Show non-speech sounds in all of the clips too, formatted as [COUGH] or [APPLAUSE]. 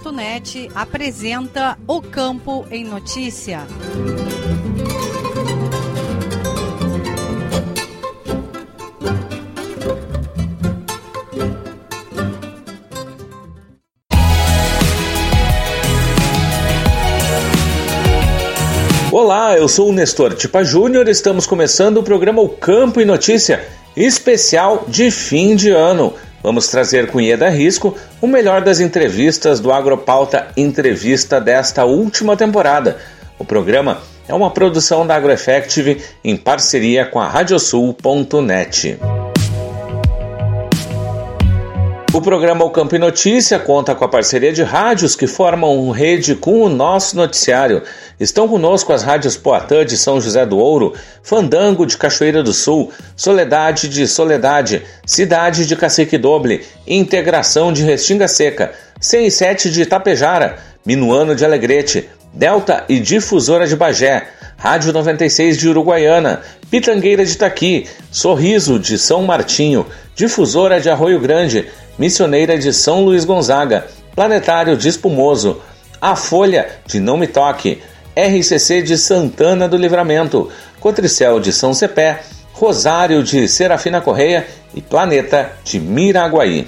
Radiosul.net apresenta O Campo em Notícia. Olá, eu sou o Nestor Tipa Júnior, estamos começando o programa O Campo e Notícia, especial de fim de ano. Vamos trazer com Ieda Risco o melhor das entrevistas do Agropauta Entrevista desta última temporada. O programa é uma produção da AgroEffective em parceria com a Radiosul.net. O programa O Campo Notícia conta com a parceria de rádios que formam rede com o nosso noticiário. Estão conosco as rádios Poatã de São José do Ouro, Fandango de Cachoeira do Sul, Soledade de Soledade, Cidade de Cacique Doble, Integração de Restinga Seca, 107 de Itapejara, Minuano de Alegrete, Delta e Difusora de Bagé, Rádio 96 de Uruguaiana, Pitangueira de Itaqui, Sorriso de São Martinho, Difusora de Arroio Grande, Missioneira de São Luís Gonzaga, Planetário de Espumoso, A Folha de Não Me Toque, RCC de Santana do Livramento, Cotricel de São Cepé, Rosário de Serafina Correia e Planeta de Miraguaí.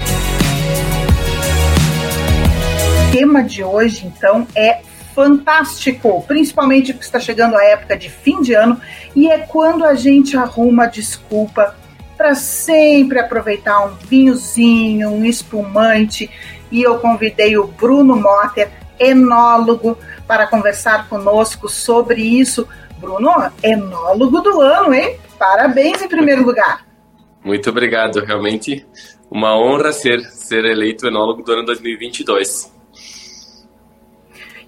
O tema de hoje, então, é fantástico, principalmente porque está chegando a época de fim de ano e é quando a gente arruma desculpa para sempre aproveitar um vinhozinho, um espumante. E eu convidei o Bruno Motter, enólogo, para conversar conosco sobre isso. Bruno, enólogo do ano, hein? Parabéns em primeiro lugar. Muito obrigado, realmente uma honra ser ser eleito enólogo do ano 2022.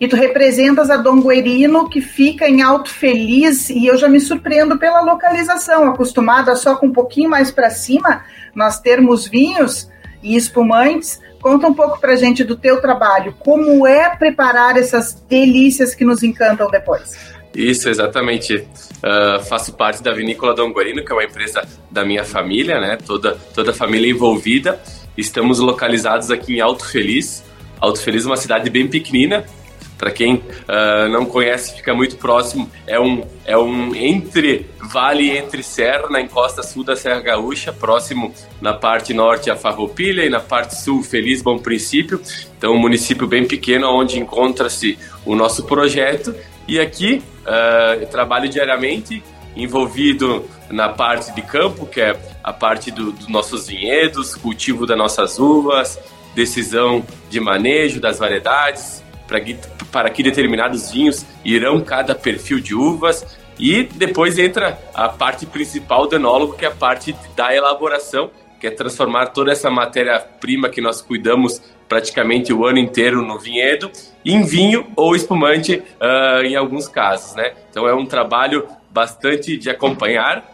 E tu representas a Dom Guerino, que fica em Alto Feliz, e eu já me surpreendo pela localização, acostumada só com um pouquinho mais para cima, nós termos vinhos e espumantes. Conta um pouco para gente do teu trabalho, como é preparar essas delícias que nos encantam depois. Isso, exatamente. Uh, faço parte da Vinícola Dom Guarino, que é uma empresa da minha família, né? Toda, toda a família envolvida. Estamos localizados aqui em Alto Feliz. Alto Feliz é uma cidade bem pequenina, para quem uh, não conhece, fica muito próximo. É um, é um entre vale entre serra, na encosta sul da Serra Gaúcha, próximo na parte norte a Farroupilha e na parte sul Feliz Bom Princípio. Então, um município bem pequeno onde encontra-se o nosso projeto. E aqui uh, eu trabalho diariamente envolvido na parte de campo, que é a parte do, dos nossos vinhedos, cultivo das nossas uvas, decisão de manejo das variedades, para que, para que determinados vinhos irão cada perfil de uvas. E depois entra a parte principal do enólogo, que é a parte da elaboração, que é transformar toda essa matéria-prima que nós cuidamos praticamente o ano inteiro no vinhedo em vinho ou espumante uh, em alguns casos, né? Então é um trabalho bastante de acompanhar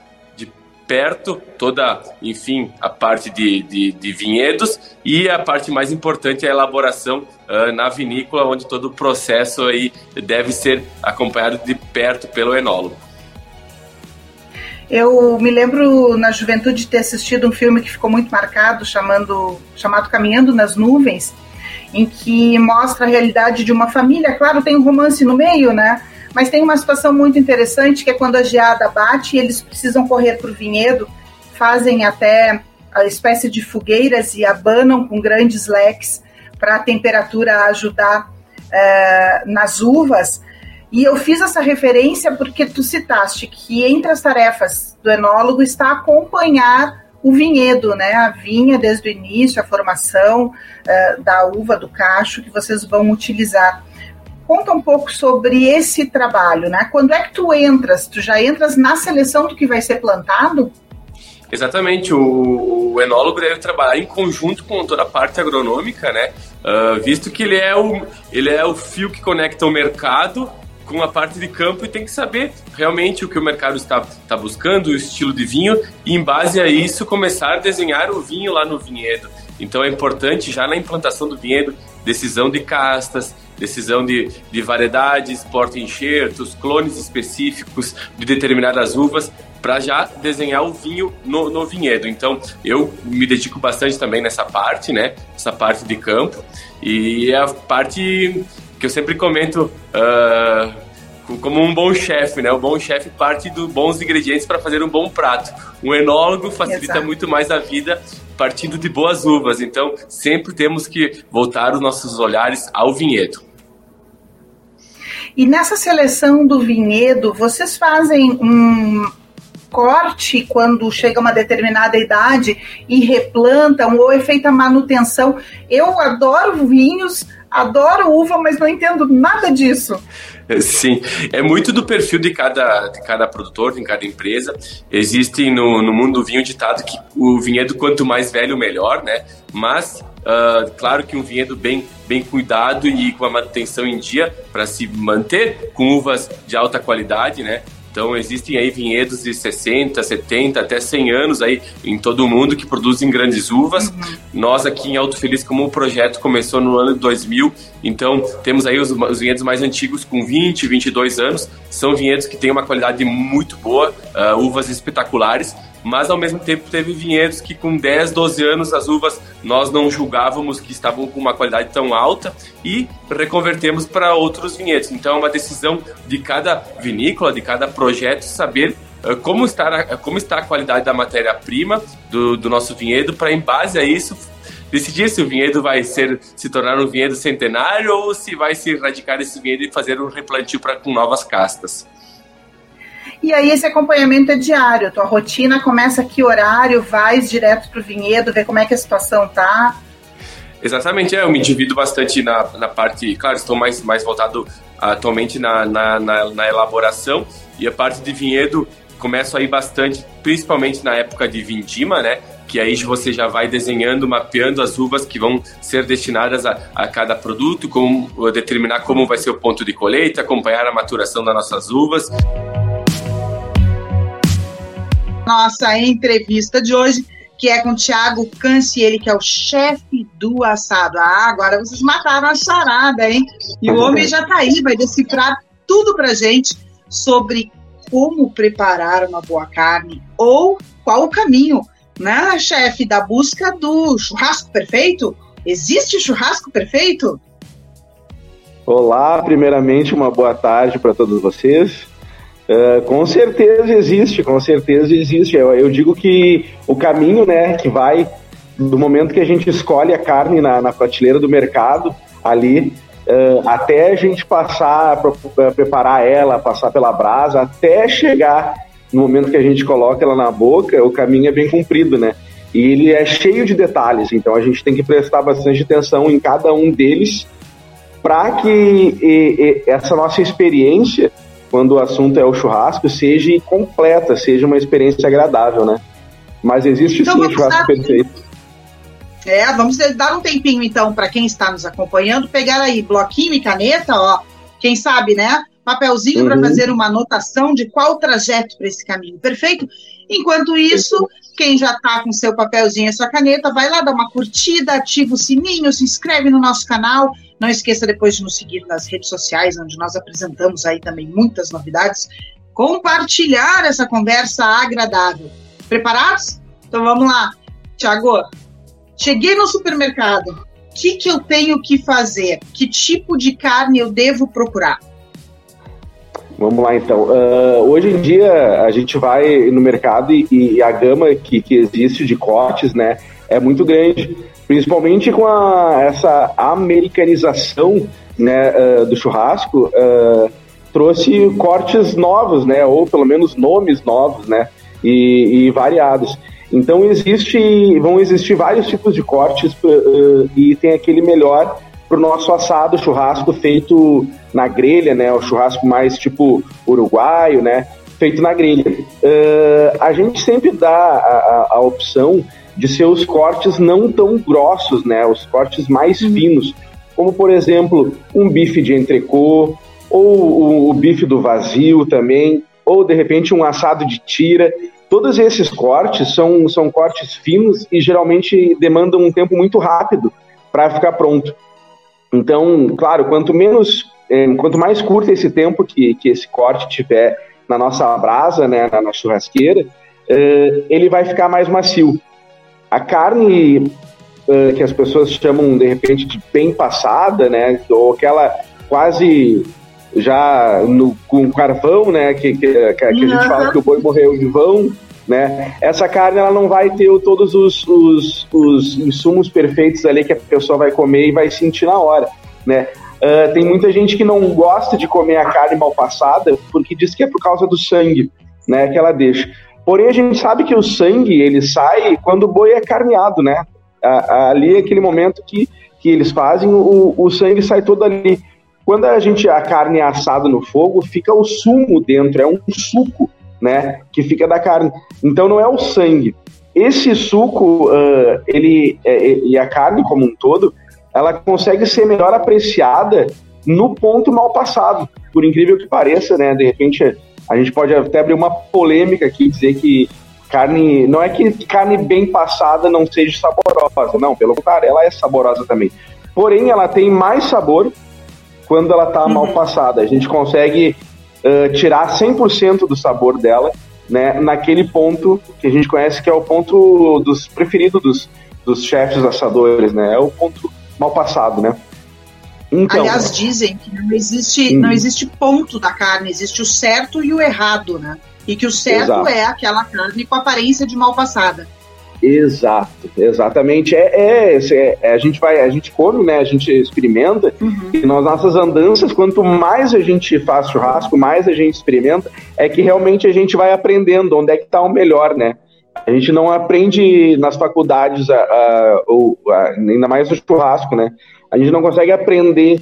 perto toda, enfim, a parte de, de, de vinhedos e a parte mais importante é a elaboração uh, na vinícola, onde todo o processo aí deve ser acompanhado de perto pelo enólogo. Eu me lembro na juventude de ter assistido um filme que ficou muito marcado, chamando, chamado Caminhando nas Nuvens. em que mostra a realidade de uma família. Claro, tem um romance no meio, né? Mas tem uma situação muito interessante que é quando a geada bate e eles precisam correr para o vinhedo, fazem até a espécie de fogueiras e abanam com grandes leques para a temperatura ajudar é, nas uvas. E eu fiz essa referência porque tu citaste que entre as tarefas do enólogo está acompanhar o vinhedo, né? A vinha desde o início, a formação uh, da uva, do cacho que vocês vão utilizar. Conta um pouco sobre esse trabalho, né? Quando é que tu entras? Tu já entras na seleção do que vai ser plantado? Exatamente, o, o enólogo deve trabalhar em conjunto com toda a parte agronômica, né? Uh, visto que ele é, o, ele é o fio que conecta o mercado com a parte de campo e tem que saber realmente o que o mercado está, está buscando, o estilo de vinho, e em base a isso começar a desenhar o vinho lá no vinhedo. Então é importante já na implantação do vinhedo, decisão de castas, decisão de, de variedades, porta-enxertos, clones específicos de determinadas uvas, para já desenhar o vinho no, no, vinhedo. Então, eu me dedico bastante também nessa parte, né? Essa parte de campo. E é a parte que eu sempre comento uh, como um bom chefe, né? O bom chefe parte dos bons ingredientes para fazer um bom prato. Um enólogo facilita Exato. muito mais a vida partindo de boas uvas. Então, sempre temos que voltar os nossos olhares ao vinhedo. E nessa seleção do vinhedo, vocês fazem um corte quando chega uma determinada idade e replantam ou é feita manutenção? Eu adoro vinhos adoro uva, mas não entendo nada disso. Sim, é muito do perfil de cada, de cada produtor, de cada empresa. Existe no, no mundo do vinho ditado que o vinhedo quanto mais velho, melhor, né? Mas, uh, claro que um vinhedo bem, bem cuidado e com a manutenção em dia para se manter com uvas de alta qualidade, né? Então existem aí vinhedos de 60, 70, até 100 anos aí em todo o mundo que produzem grandes uvas. Uhum. Nós aqui em Alto Feliz, como o projeto começou no ano de 2000, então temos aí os, os, vinhedos mais antigos com 20, 22 anos. São vinhedos que têm uma qualidade muito boa, uh, uvas espetaculares mas ao mesmo tempo teve vinhedos que com 10, 12 anos as uvas nós não julgávamos que estavam com uma qualidade tão alta e reconvertemos para outros vinhedos. Então é uma decisão de cada vinícola, de cada projeto saber uh, como está, a, como está a qualidade da matéria-prima do, do nosso vinhedo para em base a isso decidir se o vinhedo vai ser se tornar um vinhedo centenário ou se vai se erradicar esse vinhedo e fazer um replantio com novas castas. E aí esse acompanhamento é diário. Tua rotina começa que horário, vais direto para o vinhedo, ver como é que a situação tá. Exatamente, é, eu me divido bastante na, na parte, claro, estou mais, mais voltado atualmente na, na, na, na elaboração e a parte de vinhedo começo aí bastante, principalmente na época de vindima, né? Que aí você já vai desenhando, mapeando as uvas que vão ser destinadas a, a cada produto, como determinar como vai ser o ponto de colheita, acompanhar a maturação das nossas uvas nossa entrevista de hoje, que é com o Thiago Canci, ele que é o chefe do assado. Ah, agora vocês mataram a charada, hein? E o homem já tá aí, vai decifrar tudo pra gente sobre como preparar uma boa carne ou qual o caminho, né, chefe, da busca do churrasco perfeito? Existe churrasco perfeito? Olá, primeiramente uma boa tarde para todos vocês. Uh, com certeza existe, com certeza existe. Eu, eu, digo que o caminho, né, que vai do momento que a gente escolhe a carne na, na prateleira do mercado, ali, uh, até a gente passar, pra, preparar ela, passar pela brasa, até chegar no momento que a gente coloca ela na boca, o caminho é bem comprido, né? E ele é cheio de detalhes, então a gente tem que prestar bastante atenção em cada um deles para que e, e, essa nossa experiência quando o assunto é o churrasco, seja completa, seja uma experiência agradável, né? Mas existe então, sim o churrasco perfeito. É, vamos dar um tempinho então para quem está nos acompanhando, pegar aí bloquinho e caneta, ó, quem sabe, né? Papelzinho uhum. para fazer uma anotação de qual trajeto para esse caminho, perfeito? Enquanto isso, quem já está com seu papelzinho e sua caneta, vai lá dar uma curtida, ativa o sininho, se inscreve no nosso canal não esqueça depois de nos seguir nas redes sociais, onde nós apresentamos aí também muitas novidades. Compartilhar essa conversa agradável. Preparados? Então vamos lá. Tiago, cheguei no supermercado. que, que eu tenho que fazer? Que tipo de carne eu devo procurar? Vamos lá então. Uh, hoje em dia a gente vai no mercado e, e a gama que, que, existe de cortes, né, é muito grande, principalmente com a, essa americanização, né, uh, do churrasco, uh, trouxe cortes novos, né, ou pelo menos nomes novos, né, e, e variados. Então existe, vão existir vários tipos de cortes e tem aquele melhor para o nosso assado churrasco feito na grelha, né? O churrasco mais tipo uruguaio, né? Feito na grelha. Uh, a gente sempre dá a, a, a, opção de ser os cortes não tão grossos, né? Os cortes mais uhum. finos, como por exemplo um bife de entrecô ou o, o bife do vazio também, ou de repente um assado de tira. Todos esses cortes são, são cortes finos e geralmente demandam um tempo muito rápido para ficar pronto. Então, claro, quanto menos, é, quanto mais curto esse tempo que, que esse corte tiver na nossa brasa, né, na, na churrasqueira, é, ele vai ficar mais macio. A carne é, que as pessoas chamam de repente de bem passada, né, ou aquela quase já no, com carvão, né, que, que, que a gente fala que o boi morreu de vão, né? Essa carne ela não vai ter todos os, os, os, insumos perfeitos ali que a pessoa vai comer e vai sentir na hora, né? Uh, tem muita gente que não gosta de comer a carne mal passada porque diz que é por causa do sangue, né? Que ela deixa. Porém, a gente sabe que o sangue ele sai quando o boi é carneado, né? ali é aquele momento que, que eles fazem, o, o sangue sai todo ali. Quando a gente a carne é assada no fogo, fica o sumo dentro, é um suco né, que fica da carne. Então não é o sangue. Esse suco, uh, ele é, e a carne como um todo, ela consegue ser melhor apreciada no ponto mal passado. Por incrível que pareça, né? De repente a gente pode até abrir uma polêmica aqui dizer que carne não é que carne bem passada não seja saborosa, não. Pelo contrário, ela é saborosa também. Porém, ela tem mais sabor quando ela está uhum. mal passada. A gente consegue uh, tirar 100% do sabor dela, né, naquele ponto que a gente conhece que é o ponto dos preferido dos, dos chefes assadores, né, é o ponto mal passado, né. Então, Aliás, dizem que não existe, hum. não existe ponto da carne, existe o certo e o errado, né? E que o certo Exato. é aquela carne com aparência de mal passada. Exato, exatamente. É, é, é, é, a gente vai, a gente come, né? A gente experimenta uhum. e nas nossas andanças, quanto mais a gente faz churrasco, mais a gente experimenta, é que realmente a gente vai aprendendo onde é que está o melhor, né? A gente não aprende nas faculdades, a, a, ou, a, ainda mais no churrasco, né? A gente não consegue aprender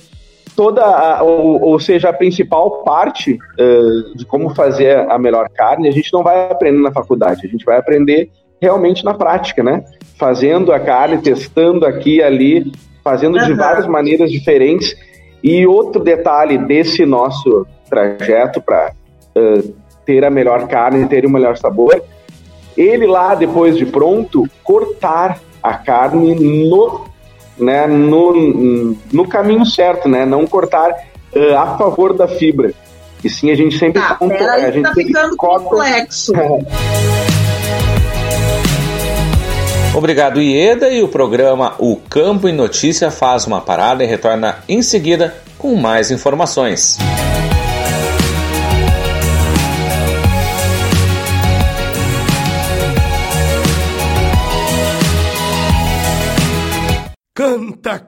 toda, a, ou, ou, seja, a principal parte uh, de como fazer a melhor carne, a gente não vai aprender na faculdade, a gente vai aprender realmente na prática, né? Fazendo a carne, testando aqui e ali, fazendo uhum. de várias maneiras diferentes. E outro detalhe desse nosso trajeto para uh, ter a melhor carne, ter o melhor sabor, ele lá depois de pronto cortar a carne no, né, no, no caminho certo, né? Não cortar uh, a favor da fibra. E sim, a gente sempre tá, conta, a gente tá ficando complexo. [LAUGHS] Obrigado, Ieda. E o programa O Campo em Notícia faz uma parada e retorna em seguida com mais informações.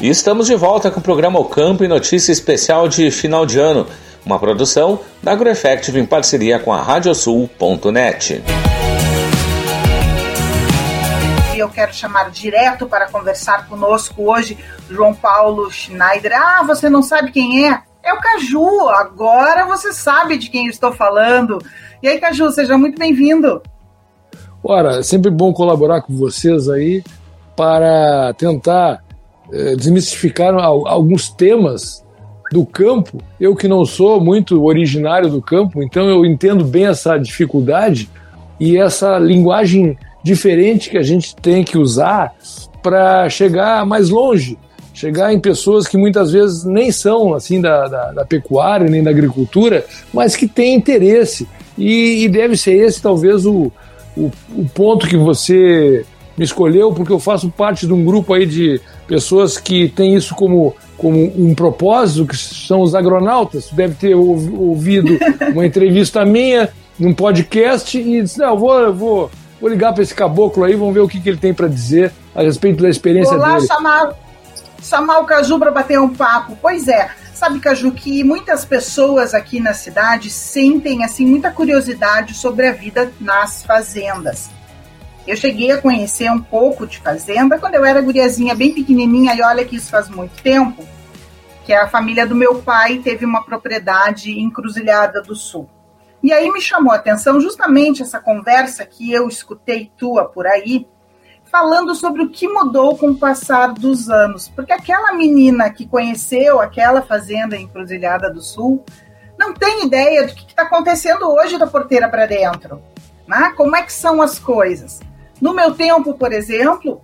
E estamos de volta com o programa O Campo e Notícia Especial de final de ano, uma produção da AgroEffective em parceria com a Radiosul.net. Eu quero chamar direto para conversar conosco hoje João Paulo Schneider. Ah, você não sabe quem é? É o Caju, agora você sabe de quem eu estou falando. E aí, Caju, seja muito bem-vindo. Ora, é sempre bom colaborar com vocês aí para tentar é, desmistificar alguns temas do campo. Eu que não sou muito originário do campo, então eu entendo bem essa dificuldade e essa linguagem diferente que a gente tem que usar para chegar mais longe, chegar em pessoas que muitas vezes nem são assim da, da, da pecuária nem da agricultura, mas que têm interesse e, e deve ser esse talvez o, o, o ponto que você me escolheu, porque eu faço parte de um grupo aí de pessoas que tem isso como, como um propósito, que são os agronautas. Você deve ter ouvido uma entrevista minha num podcast e disse: Não, eu vou, eu vou, vou ligar para esse caboclo aí, vamos ver o que, que ele tem para dizer a respeito da experiência vou lá dele. Chamar, chamar o Caju para bater um papo. Pois é, sabe, Caju, que muitas pessoas aqui na cidade sentem assim muita curiosidade sobre a vida nas fazendas. Eu cheguei a conhecer um pouco de fazenda quando eu era guriazinha bem pequenininha, e olha que isso faz muito tempo, que a família do meu pai teve uma propriedade em Cruzilhada do Sul. E aí me chamou a atenção justamente essa conversa que eu escutei tua por aí, falando sobre o que mudou com o passar dos anos. Porque aquela menina que conheceu aquela fazenda em Cruzilhada do Sul não tem ideia do que está acontecendo hoje da porteira para dentro. Né? Como é que são as coisas? No meu tempo, por exemplo,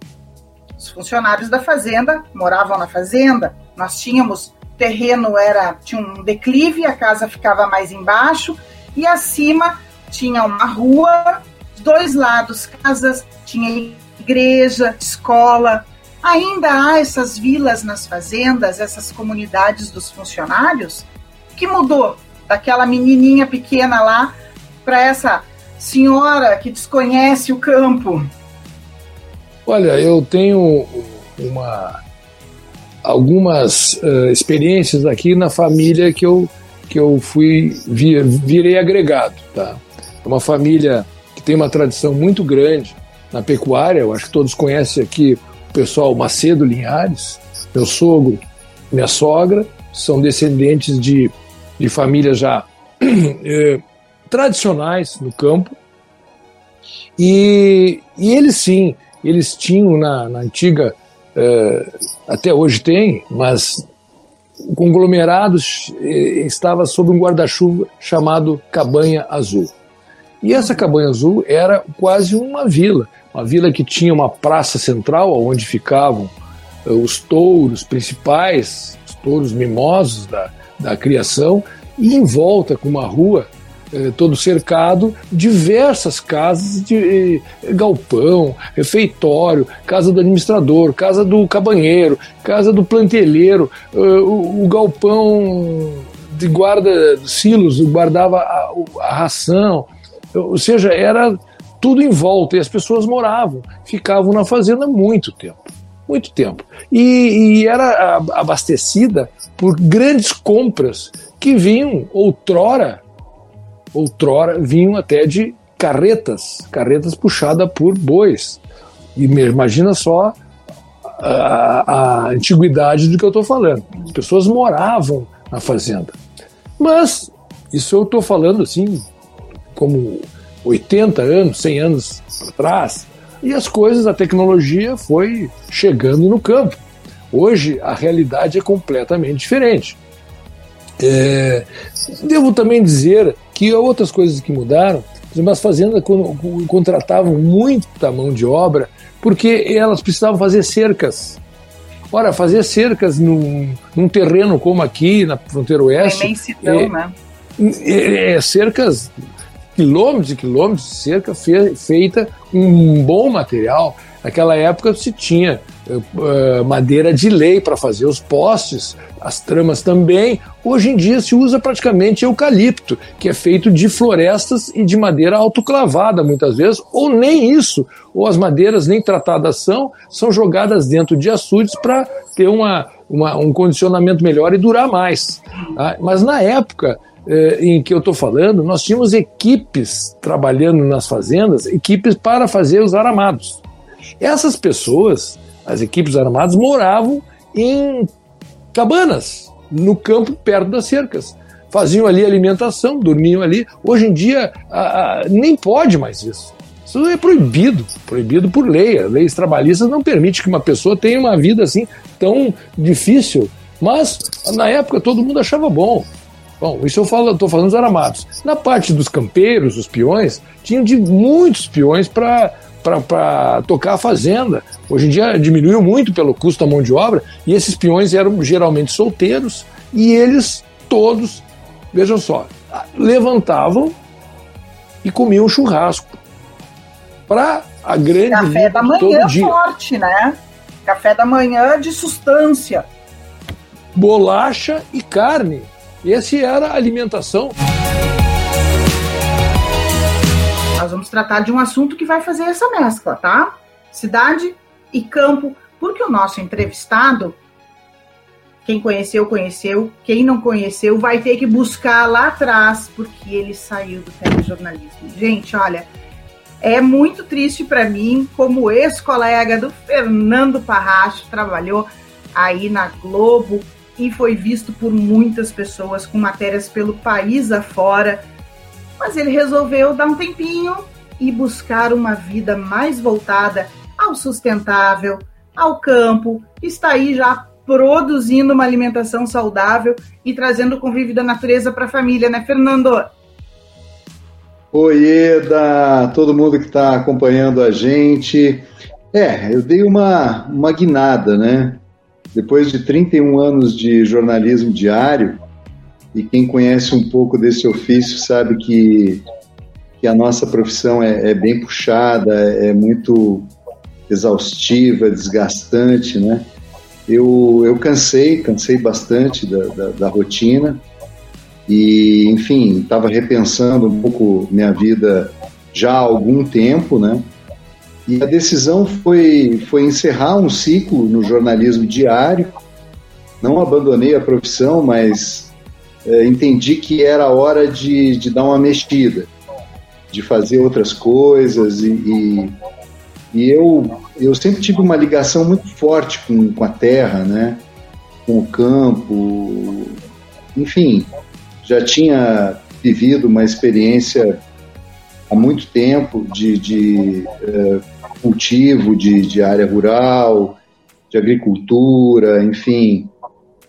os funcionários da fazenda moravam na fazenda. Nós tínhamos terreno era tinha um declive, a casa ficava mais embaixo e acima tinha uma rua, dois lados casas, tinha igreja, escola. Ainda há essas vilas nas fazendas, essas comunidades dos funcionários. que mudou daquela menininha pequena lá para essa senhora que desconhece o campo? Olha, eu tenho uma, algumas uh, experiências aqui na família que eu, que eu fui vir, virei agregado. Tá? É uma família que tem uma tradição muito grande na pecuária. Eu acho que todos conhecem aqui o pessoal Macedo Linhares, meu sogro, minha sogra, são descendentes de, de famílias já [CLEARS THROAT] eh, tradicionais no campo. E, e eles sim, eles tinham na, na antiga, eh, até hoje tem, mas o conglomerado eh, estava sob um guarda-chuva chamado Cabanha Azul. E essa Cabanha Azul era quase uma vila, uma vila que tinha uma praça central onde ficavam eh, os touros principais, os touros mimosos da, da criação, e em volta com uma rua eh, todo cercado, diversas casas de galpão, refeitório, casa do administrador, casa do cabanheiro, casa do plantelheiro, o, o galpão de guarda silos guardava a, a ração, ou seja, era tudo em volta e as pessoas moravam, ficavam na fazenda muito tempo muito tempo. E, e, era abastecida por grandes compras que vinham outrora outrora vinham até de carretas, carretas puxadas por bois. E imagina só a, a antiguidade do que eu estou falando. As pessoas moravam na fazenda. Mas isso eu estou falando assim, como 80 anos, 100 anos atrás, e as coisas, a tecnologia foi chegando no campo. Hoje a realidade é completamente diferente. É, devo também dizer que outras coisas que mudaram, as fazendas contratavam muita mão de obra porque elas precisavam fazer cercas. Ora, fazer cercas num, num terreno como aqui, na fronteira oeste. É imensidão, é, né? É, é, cercas, quilômetros e quilômetros de cerca fe, feita com um bom material. Naquela época se tinha madeira de lei para fazer os postes, as tramas também. Hoje em dia se usa praticamente eucalipto, que é feito de florestas e de madeira autoclavada muitas vezes, ou nem isso, ou as madeiras nem tratadas são, são jogadas dentro de açudes para ter uma, uma, um condicionamento melhor e durar mais. Tá? Mas na época eh, em que eu estou falando, nós tínhamos equipes trabalhando nas fazendas, equipes para fazer os aramados. Essas pessoas, as equipes aramadas, moravam em cabanas, no campo perto das cercas. Faziam ali alimentação, dormiam ali. Hoje em dia, a, a, nem pode mais isso. Isso é proibido, proibido por lei. As leis trabalhistas não permitem que uma pessoa tenha uma vida assim tão difícil. Mas na época todo mundo achava bom. Bom, isso eu falo, estou falando dos aramados. Na parte dos campeiros, os peões, tinham de muitos peões para para tocar a fazenda. Hoje em dia diminuiu muito pelo custo da mão de obra e esses peões eram geralmente solteiros e eles todos, vejam só, levantavam e comiam churrasco para a grande café da manhã forte, né? Café da manhã de sustância. Bolacha e carne. Esse era a alimentação. Nós vamos tratar de um assunto que vai fazer essa mescla, tá? Cidade e campo, porque o nosso entrevistado, quem conheceu, conheceu, quem não conheceu, vai ter que buscar lá atrás, porque ele saiu do telejornalismo. Gente, olha, é muito triste para mim, como ex-colega do Fernando Parracho, trabalhou aí na Globo e foi visto por muitas pessoas com matérias pelo país afora mas ele resolveu dar um tempinho e buscar uma vida mais voltada ao sustentável, ao campo, está aí já produzindo uma alimentação saudável e trazendo o convívio da natureza para a família, né, Fernando? Oi, Eda, todo mundo que está acompanhando a gente. É, eu dei uma, uma guinada, né? Depois de 31 anos de jornalismo diário, e quem conhece um pouco desse ofício sabe que, que a nossa profissão é, é bem puxada, é muito exaustiva, desgastante, né? Eu, eu cansei, cansei bastante da, da, da rotina e, enfim, estava repensando um pouco minha vida já há algum tempo, né? E a decisão foi, foi encerrar um ciclo no jornalismo diário. Não abandonei a profissão, mas é, entendi que era hora de, de dar uma mexida, de fazer outras coisas e, e, e, eu, eu sempre tive uma ligação muito forte com, com a terra, né? com o campo, enfim, já tinha vivido uma experiência há muito tempo de, de uh, cultivo de, de área rural, de agricultura, enfim,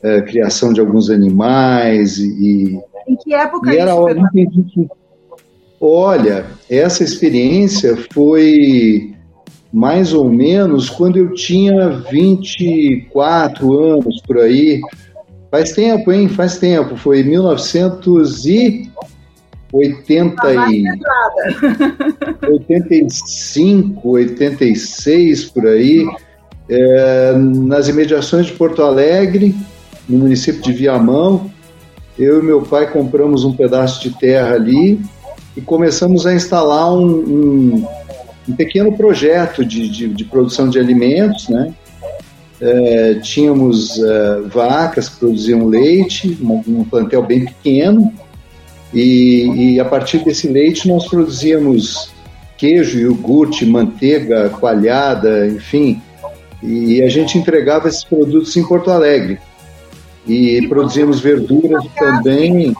é, criação de alguns animais e em que época e era isso, que, olha essa experiência foi mais ou menos quando eu tinha 24 anos por aí. Faz tempo hein? Faz tempo. Foi 1980 e 85 86 [LAUGHS] por aí é, nas imediações de Porto Alegre no município de Viamão. Eu e meu pai compramos um pedaço de terra ali e começamos a instalar um, um, um pequeno projeto de, de, de, produção de alimentos, né? É, tínhamos é, vacas que produziam leite, um, plantel bem pequeno, e, e, a partir desse leite nós produzíamos queijo, iogurte, manteiga, coalhada, enfim, e a gente entregava esses produtos em Porto Alegre. E, e produzimos verduras também.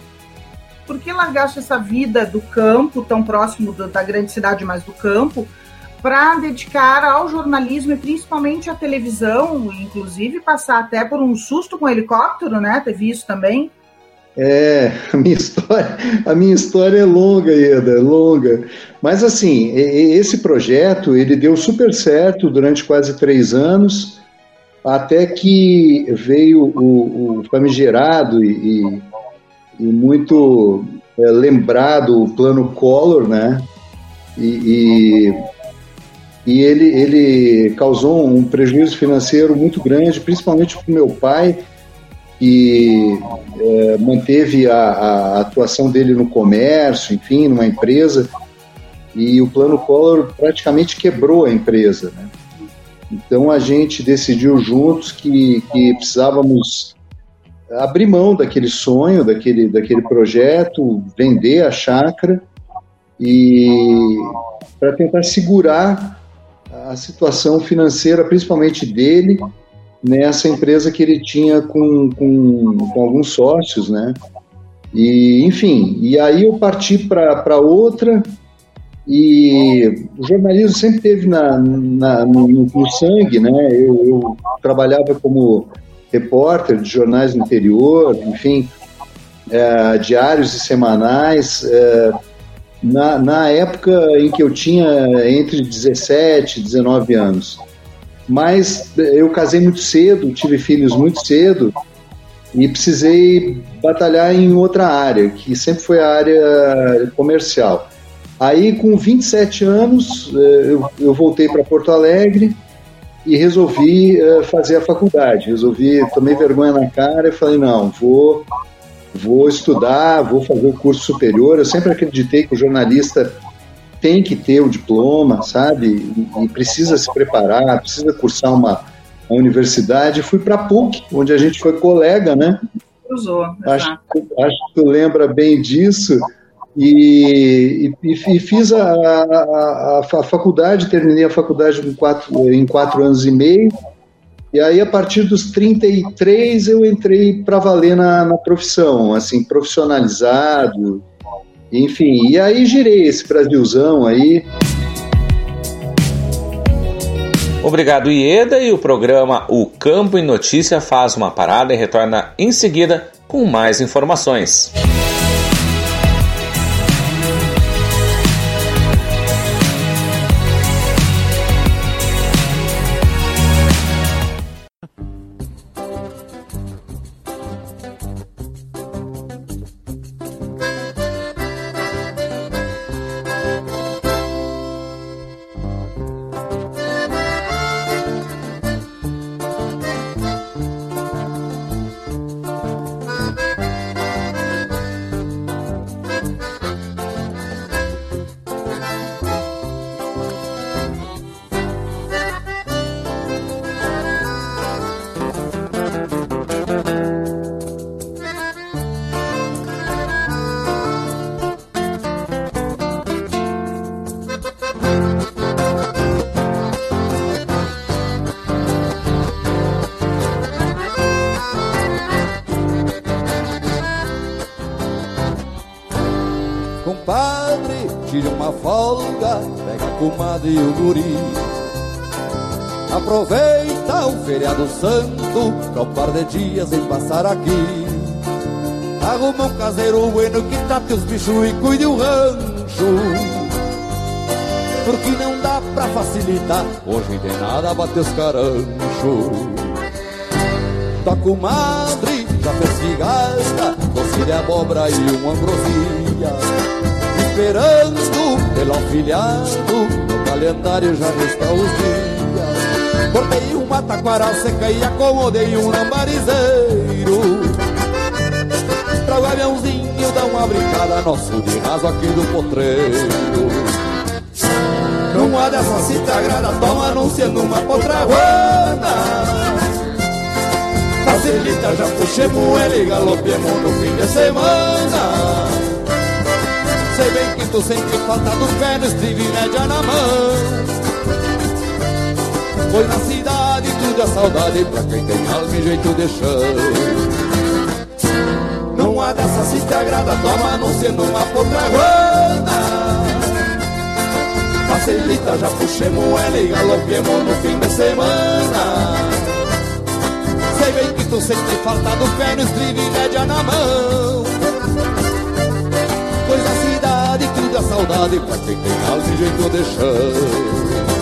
Por que largaste essa vida do campo, tão próximo do, da grande cidade, mas do campo, para dedicar ao jornalismo e principalmente à televisão, inclusive passar até por um susto com um helicóptero, né? Teve isso também? É, [LAUGHS] a minha história, a minha história é longa, Ieda, é longa. Mas assim, esse projeto ele deu super certo durante quase três anos até que veio o, o famigerado e, e muito é, lembrado o plano Collor, né? E, e, e, ele, ele causou um prejuízo financeiro muito grande, principalmente para o meu pai, que é, manteve a, a, atuação dele no comércio, enfim, numa empresa, e o plano Collor praticamente quebrou a empresa, né? Então a gente decidiu juntos que, que precisávamos abrir mão daquele sonho, daquele, daquele projeto, vender a chácara e para tentar segurar a situação financeira, principalmente dele, nessa empresa que ele tinha com, com, com alguns sócios, né? E, enfim, e aí eu parti para outra, e o jornalismo sempre teve na, na no, no, sangue, né? Eu, eu, trabalhava como repórter de jornais no interior, enfim, é, diários e semanais. É, na, na época em que eu tinha entre 17 e 19 anos. Mas eu casei muito cedo, tive filhos muito cedo e precisei batalhar em outra área, que sempre foi a área comercial. Aí, com 27 anos, eh, eu, eu voltei para Porto Alegre e resolvi eh, fazer a faculdade. Resolvi, tomei vergonha na cara e falei: não, vou, vou estudar, vou fazer o curso superior. Eu sempre acreditei que o jornalista tem que ter o diploma, sabe? E, e precisa se preparar, precisa cursar uma, uma universidade. Fui para a PUC, onde a gente foi colega, né? Cruzou, acho, acho que tu lembra bem disso. E, e, e fiz a, a, a, faculdade, terminei a faculdade em quatro, em quatro anos e meio. E aí, a partir dos 33, eu entrei para valer na, na profissão, assim, profissionalizado, enfim. E aí, girei esse Brasilzão aí. Obrigado, Ieda. E o programa O Campo em Notícia faz uma parada e retorna em seguida com mais informações. E o guri. Aproveita o feriado santo pra um par de dias em passar aqui. Arruma um caseiro bueno que trate os bichos e cuide o rancho. Porque não dá pra facilitar, hoje de nada bater os caranchos. Tua comadre já fez figasta, doce de abóbora e uma ambrosia. Esperando pelo afilhado calendário já está os dias. Cortei uma taquara seca e acomodei um lambarizeiro. Pra o aviãozinho dar uma brincada, nosso de raso aqui do potreiro. Numa dessas se te toma anunciando uma potraguana. Facilita, já puxemos ele e galopemos no fim de semana. Sei bem que tu sente falta no estribo e média na mão Pois na cidade tudo é saudade pra quem tem alma e jeito de chão Não há dessa se te agrada, toma anunciando uma potraguana Facilita, já puxemos ela e galopemos no fim de semana Tu sente falta do pé no estribo e média na mão Pois a cidade tudo é saudade pra quem tem alma e jeito de chão.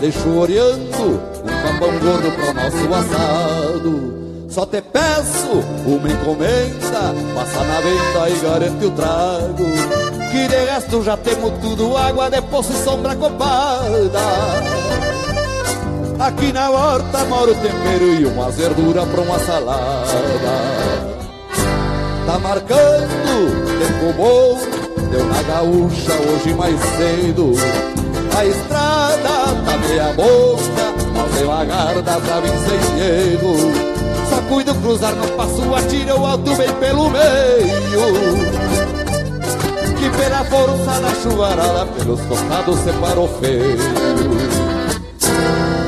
Deixo oreando um papão gordo pro nosso assado. só te peço uma encomenda, passa na venda e garante o trago. Que de resto já temos tudo, água de poço e sombra copada. Aqui na horta mora o tempero e uma verdura pra uma salada. Tá marcando, tempo bom, deu na gaúcha hoje mais cedo. A estrada tá meia boca, mas devagar dá pra vir sem. Só cuido cruzar no passo, atira o alto bem pelo meio. Que pela força da chuvarada, pelos tocados separou feio.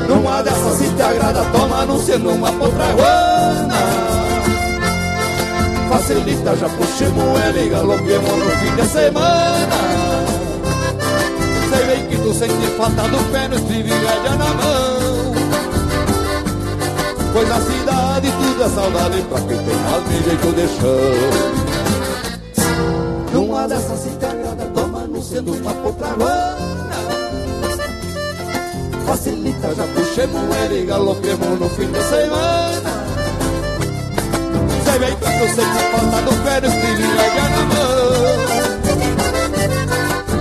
Numa dessas se te agrada, toma anunciando uma potraguana Facilita, já puxemos ele galopemos no fim de semana Sei bem que tu sente falta do pé no estribilha na mão Pois na cidade tudo é saudade pra quem tem alma e jeito de chão Numa dessas se te toma anunciando uma potraguana facilita, já puxemos ele e galopemos no fim de semana. Sei bem que tu sente falta do pé no estribilha na mão.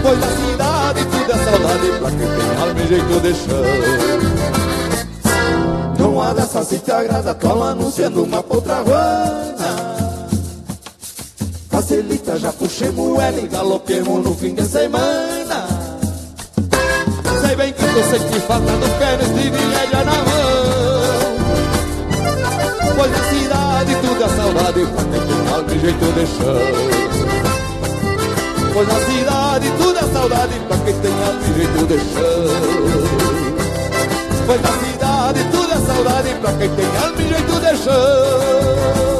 Pois na cidade tudo saudade pra quem tem alma e jeito de chão. Não há dessa se te agrada, cola anunciando uma poltraguana. Facilita, já puxemos ele e galopemos no fim de semana sei bem que tu sente falta do pé no estribilha na mão Pois na cidade tudo é saudade pra quem tem alma e jeito de chão Pois na cidade tudo é saudade pra quem tem alma e jeito de chão. Pois na cidade tudo é saudade pra quem tem alma e jeito de chão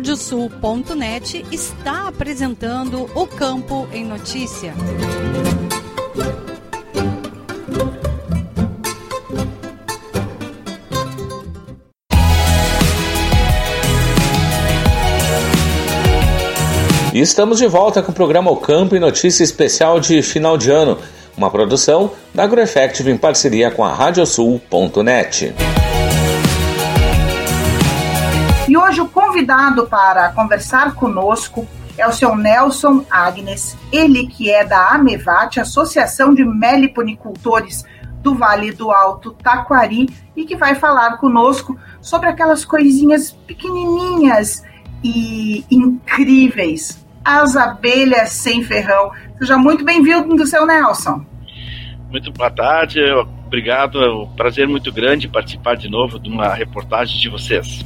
Radiosul.net está apresentando o Campo em Notícia. E estamos de volta com o programa O Campo e Notícia Especial de final de ano, uma produção da AgroEffective em parceria com a Radiosul.net. E hoje o convidado para conversar conosco é o seu Nelson Agnes, ele que é da Amevate, Associação de Meliponicultores do Vale do Alto Taquari, e que vai falar conosco sobre aquelas coisinhas pequenininhas e incríveis, as abelhas sem ferrão. Seja muito bem-vindo, seu Nelson. Muito boa tarde, obrigado, é um prazer muito grande participar de novo de uma reportagem de vocês.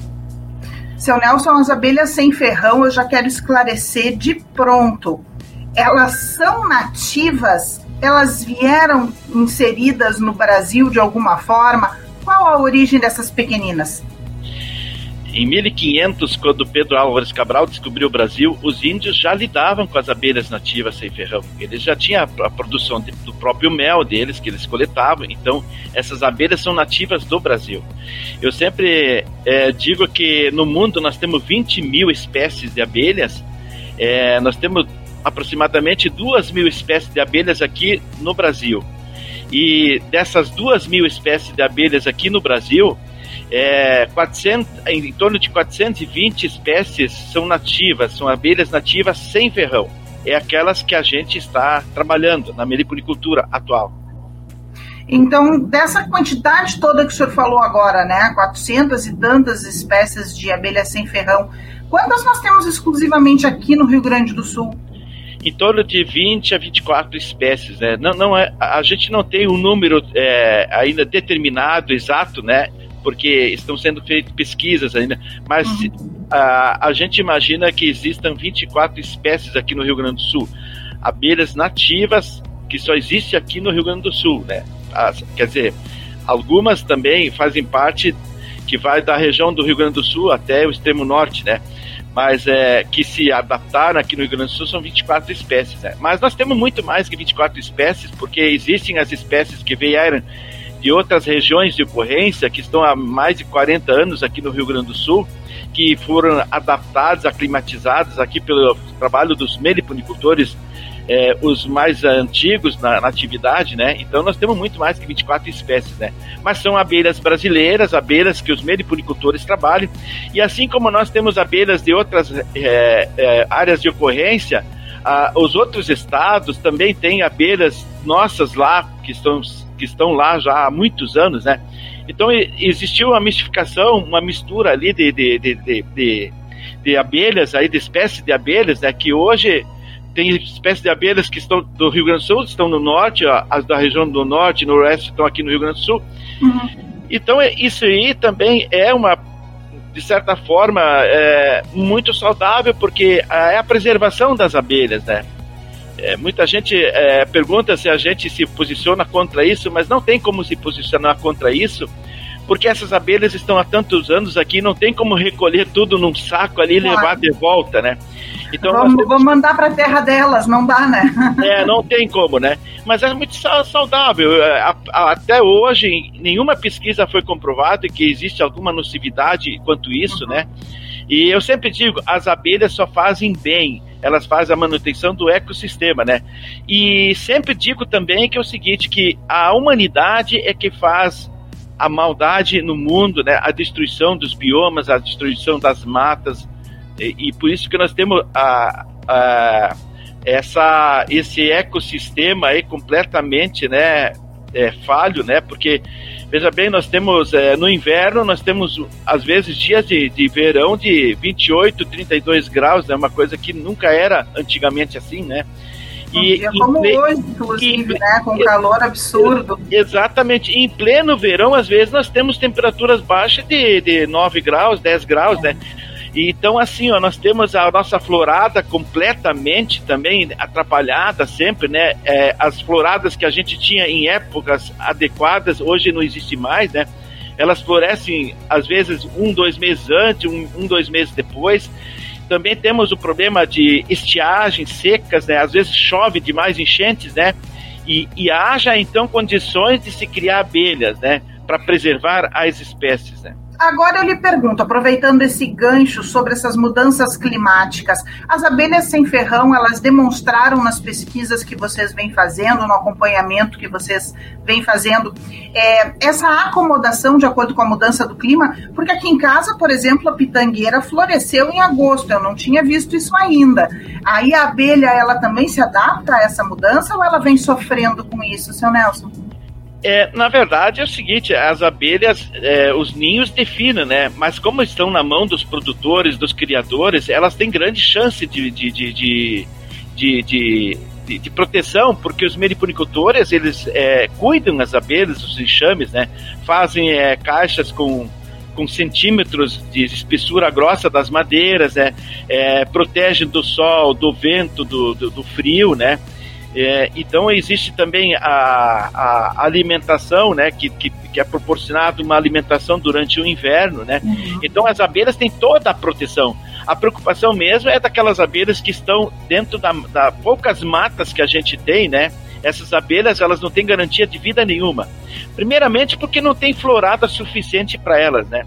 Seu Nelson, as abelhas sem ferrão, eu já quero esclarecer de pronto. Elas são nativas? Elas vieram inseridas no Brasil de alguma forma? Qual a origem dessas pequeninas? Em 1500, quando Pedro Álvares Cabral descobriu o Brasil, os índios já lidavam com as abelhas nativas sem ferrão. Eles já tinham a produção de, do próprio mel deles, que eles coletavam. Então, essas abelhas são nativas do Brasil. Eu sempre é, digo que no mundo nós temos 20 mil espécies de abelhas. É, nós temos aproximadamente 2 mil espécies de abelhas aqui no Brasil. E dessas 2 mil espécies de abelhas aqui no Brasil, é, 400, em torno de 420 espécies são nativas, são abelhas nativas sem ferrão. É aquelas que a gente está trabalhando na meliponicultura atual. Então, dessa quantidade toda que o senhor falou agora, né, 400 e tantas espécies de abelhas sem ferrão, quantas nós temos exclusivamente aqui no Rio Grande do Sul? em torno de 20 a 24 espécies, né? Não, não é, a gente não tem um número é, ainda determinado, exato, né? Porque estão sendo feitas pesquisas ainda, mas uhum. a, a gente imagina que existam 24 espécies aqui no Rio Grande do Sul. Abelhas nativas que só existe aqui no Rio Grande do Sul, né? As, quer dizer, algumas também fazem parte que vai da região do Rio Grande do Sul até o extremo norte, né? mas é, que se adaptaram aqui no Rio Grande do Sul são 24 espécies. Né? Mas nós temos muito mais que 24 espécies, porque existem as espécies que vieram de outras regiões de ocorrência, que estão há mais de 40 anos aqui no Rio Grande do Sul, que foram adaptadas, aclimatizadas aqui pelo trabalho dos meliponicultores é, os mais antigos na, na, atividade, né? Então nós temos muito mais que 24 espécies, né? Mas são abelhas brasileiras, abelhas que os meliponicultores trabalham, e assim como nós temos abelhas de outras é, é, áreas de ocorrência, os outros estados também têm abelhas nossas lá, que estão, que estão lá já há muitos anos, né? Então existiu uma mistificação, uma mistura ali de, de, de, de, de abelhas, aí, de espécies de abelhas, né? Que hoje tem espécies de abelhas que estão do Rio Grande do Sul, estão no norte, as da região do norte e noroeste estão aqui no Rio Grande do Sul. Uhum. Então, é, isso aí também é uma, de certa forma, é, muito saudável, porque é a preservação das abelhas, né? É, muita gente é, pergunta se a gente se posiciona contra isso, mas não tem como se posicionar contra isso, porque essas abelhas estão há tantos anos aqui, não tem como recolher tudo num saco ali e claro. levar de volta, né? Então, vamos, temos... vamos mandar para a terra delas, não dá, né? [LAUGHS] É, não tem como, né? Mas é muito saudável. É, até hoje, nenhuma pesquisa foi comprovada que existe alguma nocividade quanto isso, uhum. né? E eu sempre digo, as abelhas só fazem bem, elas fazem a manutenção do ecossistema, né? E sempre digo também que é o seguinte, que a humanidade é que faz a maldade no mundo, né? A destruição dos biomas, a destruição das matas, e, e por isso que nós temos a, a, essa, esse ecossistema aí completamente né, é, falho, né? Porque, veja bem, nós temos é, no inverno, nós temos às vezes dias de, de verão de 28, 32 graus, é né, uma coisa que nunca era antigamente assim, né? E, como ple... hoje, inclusive, né? Com calor absurdo. Exatamente. Em pleno verão, às vezes, nós temos temperaturas baixas de, de 9 graus, 10 graus, né? Então, assim, ó, nós temos a nossa florada completamente também atrapalhada sempre, né? É, as floradas que a gente tinha em épocas adequadas, hoje não existe mais, né? Elas florescem, às vezes, um, dois meses antes, um, um dois meses depois. Também temos o problema de estiagens secas, né? Às vezes chove demais, enchentes, né? E, e haja, então, condições de se criar abelhas, né? Para preservar as espécies, né? Agora eu lhe pergunto, aproveitando esse gancho sobre essas mudanças climáticas, as abelhas sem ferrão, elas demonstraram nas pesquisas que vocês vêm fazendo, no acompanhamento que vocês vêm fazendo, é, essa acomodação de acordo com a mudança do clima? Porque aqui em casa, por exemplo, a pitangueira floresceu em agosto, eu não tinha visto isso ainda. Aí a abelha, ela também se adapta a essa mudança ou ela vem sofrendo com isso, seu Nelson? É, na verdade é o seguinte, as abelhas, é, os ninhos definem, né? Mas como estão na mão dos produtores, dos criadores, elas têm grande chance de, de, de, de, de, de de, proteção, porque os meliponicultores eles é, cuidam as abelhas, os enxames, né? Fazem é, caixas com, com centímetros de espessura grossa das madeiras, né? É, protegem do sol, do vento, do, do, do frio, né? É, então existe também a, a alimentação, né, que, que, que, é proporcionado uma alimentação durante o inverno, né? Uhum. Então as abelhas têm toda a proteção. A preocupação mesmo é daquelas abelhas que estão dentro da, da poucas matas que a gente tem, né? Essas abelhas elas não têm garantia de vida nenhuma. Primeiramente porque não tem florada suficiente para elas, né?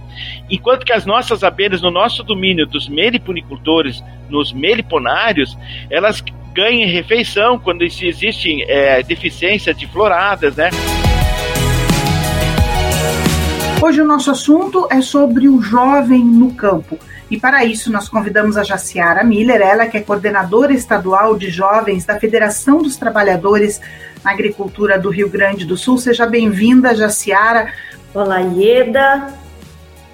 Enquanto que as nossas abelhas no nosso domínio dos meliponicultores, nos meliponários, elas ganhem refeição quando existe é, deficiência de floradas, né? Hoje o nosso assunto é sobre o jovem no campo. E para isso nós convidamos a Jaciara Miller, ela que é coordenadora estadual de jovens da Federação dos Trabalhadores na Agricultura do Rio Grande do Sul. Seja bem-vinda, Jaciara. Olá, Ieda.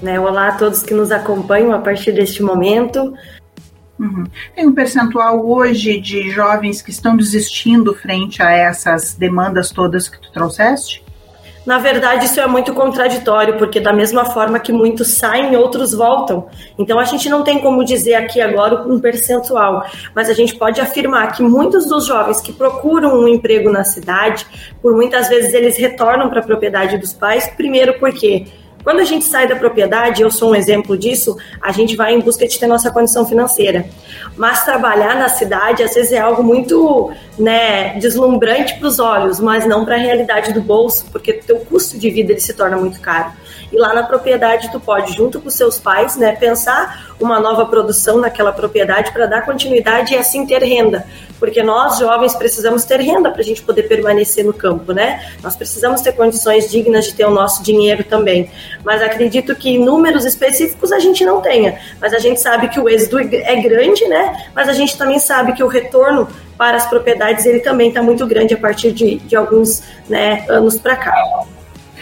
Né, olá a todos que nos acompanham a partir deste momento. Uhum. Tem um percentual hoje de jovens que estão desistindo frente a essas demandas todas que tu trouxeste? Na verdade, isso é muito contraditório, porque da mesma forma que muitos saem, outros voltam. Então a gente não tem como dizer aqui agora um percentual, mas a gente pode afirmar que muitos dos jovens que procuram um emprego na cidade, por muitas vezes eles retornam para a propriedade dos pais, primeiro porque quando a gente sai da propriedade, eu sou um exemplo disso, a gente vai em busca de ter nossa condição financeira. Mas trabalhar na cidade, às vezes, é algo muito né, deslumbrante para os olhos, mas não para a realidade do bolso, porque o teu custo de vida ele se torna muito caro. E lá na propriedade, tu pode, junto com seus pais, né, pensar uma nova produção naquela propriedade para dar continuidade e assim ter renda. Porque nós, jovens, precisamos ter renda para a gente poder permanecer no campo, né? Nós precisamos ter condições dignas de ter o nosso dinheiro também. Mas acredito que números específicos a gente não tenha. Mas a gente sabe que o êxito é grande, né? Mas a gente também sabe que o retorno para as propriedades ele também está muito grande a partir de, de alguns né, anos para cá.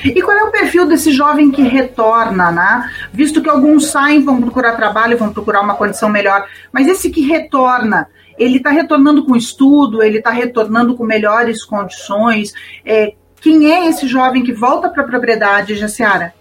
E qual é o perfil desse jovem que retorna, né? Visto que alguns saem, vão procurar trabalho, vão procurar uma condição melhor, mas esse que retorna, ele está retornando com estudo, ele está retornando com melhores condições. É, quem é esse jovem que volta para a propriedade, Jaciara?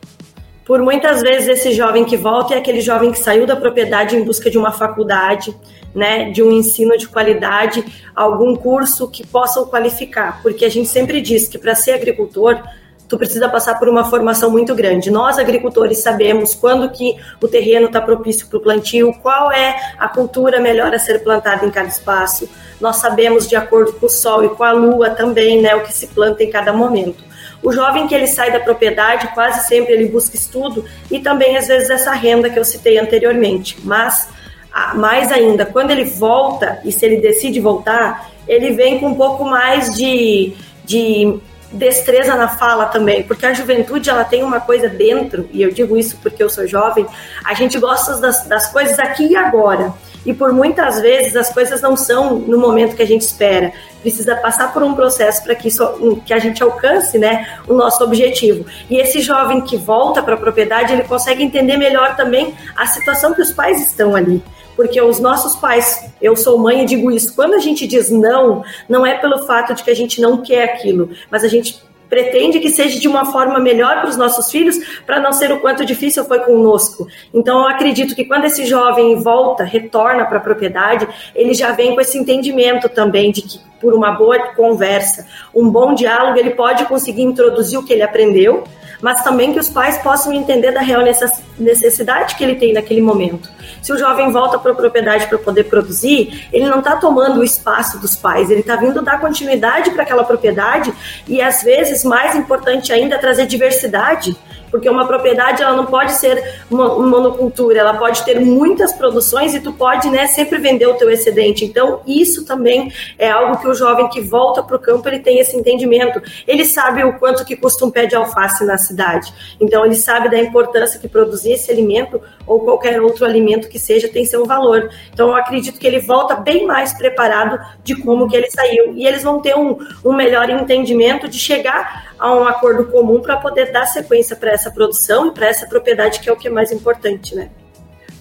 Por muitas vezes esse jovem que volta é aquele jovem que saiu da propriedade em busca de uma faculdade, né, de um ensino de qualidade, algum curso que possa o qualificar, porque a gente sempre diz que para ser agricultor tu precisa passar por uma formação muito grande. Nós, agricultores, sabemos quando que o terreno está propício para o plantio, qual é a cultura melhor a ser plantada em cada espaço. Nós sabemos, de acordo com o sol e com a lua também, né, o que se planta em cada momento. O jovem que ele sai da propriedade, quase sempre ele busca estudo e também, às vezes, essa renda que eu citei anteriormente. Mas, mais ainda, quando ele volta, e se ele decide voltar, ele vem com um pouco mais de, de destreza na fala também, porque a juventude ela tem uma coisa dentro, e eu digo isso porque eu sou jovem, a gente gosta das, das coisas aqui e agora. E por muitas vezes as coisas não são no momento que a gente espera. Precisa passar por um processo para que, que a gente alcance né, o nosso objetivo. E esse jovem que volta para a propriedade, ele consegue entender melhor também a situação que os pais estão ali porque os nossos pais, eu sou mãe e digo isso, quando a gente diz não, não é pelo fato de que a gente não quer aquilo, mas a gente pretende que seja de uma forma melhor para os nossos filhos, para não ser o quanto difícil foi conosco. Então, eu acredito que quando esse jovem volta, retorna para a propriedade, ele já vem com esse entendimento também de que, por uma boa conversa, um bom diálogo, ele pode conseguir introduzir o que ele aprendeu, mas também que os pais possam entender da real necessidade que ele tem naquele momento. Se o jovem volta para a propriedade para poder produzir, ele não está tomando o espaço dos pais, ele está vindo dar continuidade para aquela propriedade e, às vezes, mais importante ainda, trazer diversidade porque uma propriedade ela não pode ser monocultura, ela pode ter muitas produções e tu pode né, sempre vender o teu excedente. Então, isso também é algo que o jovem que volta para o campo ele tem esse entendimento. Ele sabe o quanto que custa um pé de alface na cidade. Então, ele sabe da importância que produzir esse alimento ou qualquer outro alimento que seja tem seu valor. Então, eu acredito que ele volta bem mais preparado de como que ele saiu. E eles vão ter um, um melhor entendimento de chegar a um acordo comum para poder dar sequência para essa produção e para essa propriedade que é o que é mais importante, né?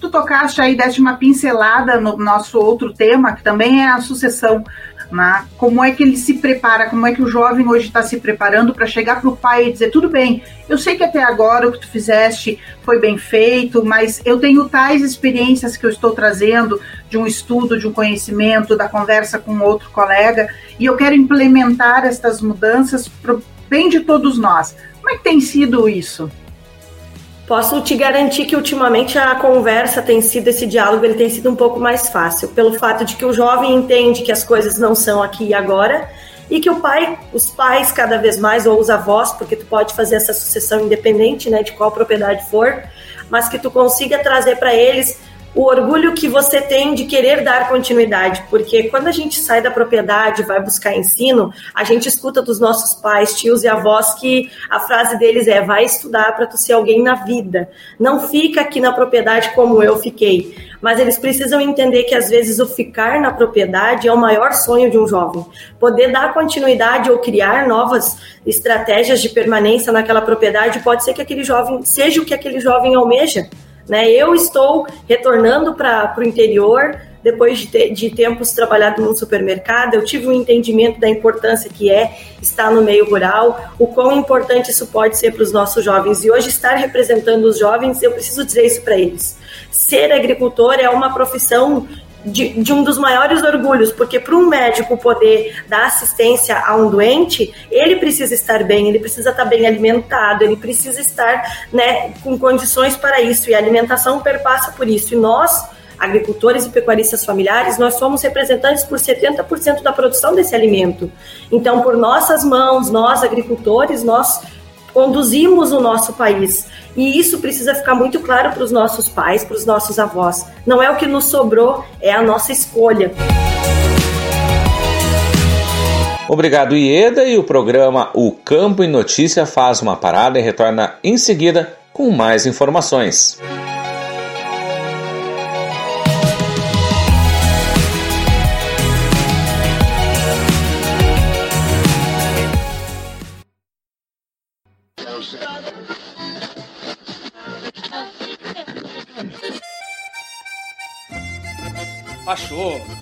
Tu tocaste aí, deste uma pincelada no nosso outro tema, que também é a sucessão. Né? Como é que ele se prepara, como é que o jovem hoje está se preparando para chegar para o pai e dizer: tudo bem, eu sei que até agora o que tu fizeste foi bem feito, mas eu tenho tais experiências que eu estou trazendo de um estudo, de um conhecimento, da conversa com outro colega, e eu quero implementar estas mudanças bem de todos nós. Como é que tem sido isso? Posso te garantir que ultimamente a conversa tem sido, esse diálogo, ele tem sido um pouco mais fácil, pelo fato de que o jovem entende que as coisas não são aqui e agora, e que o pai, os pais cada vez mais, ou os avós, porque tu pode fazer essa sucessão independente, né, de qual propriedade for, mas que tu consiga trazer para eles o orgulho que você tem de querer dar continuidade, porque quando a gente sai da propriedade, vai buscar ensino, a gente escuta dos nossos pais, tios e avós que a frase deles é: vai estudar para tu ser alguém na vida. Não fica aqui na propriedade como eu fiquei. Mas eles precisam entender que às vezes o ficar na propriedade é o maior sonho de um jovem. Poder dar continuidade ou criar novas estratégias de permanência naquela propriedade pode ser que aquele jovem seja o que aquele jovem almeja. Né? Eu estou retornando para o interior depois de, ter, de tempos trabalhado num supermercado, eu tive um entendimento da importância que é estar no meio rural, o quão importante isso pode ser para os nossos jovens. E hoje estar representando os jovens, eu preciso dizer isso para eles. Ser agricultor é uma profissão de, de, um dos maiores orgulhos, porque para um médico poder dar assistência a um doente, ele precisa estar bem, ele precisa estar bem alimentado, ele precisa estar né, com condições para isso, e a alimentação perpassa por isso. E nós, agricultores e pecuaristas familiares, nós somos representantes por 70% da produção desse alimento. Então, por nossas mãos, nós, agricultores, nós conduzimos o nosso país. E isso precisa ficar muito claro para os nossos pais, para os nossos avós. Não é o que nos sobrou, é a nossa escolha. Obrigado, Ieda. E o programa O Campo em Notícia faz uma parada e retorna em seguida com mais informações.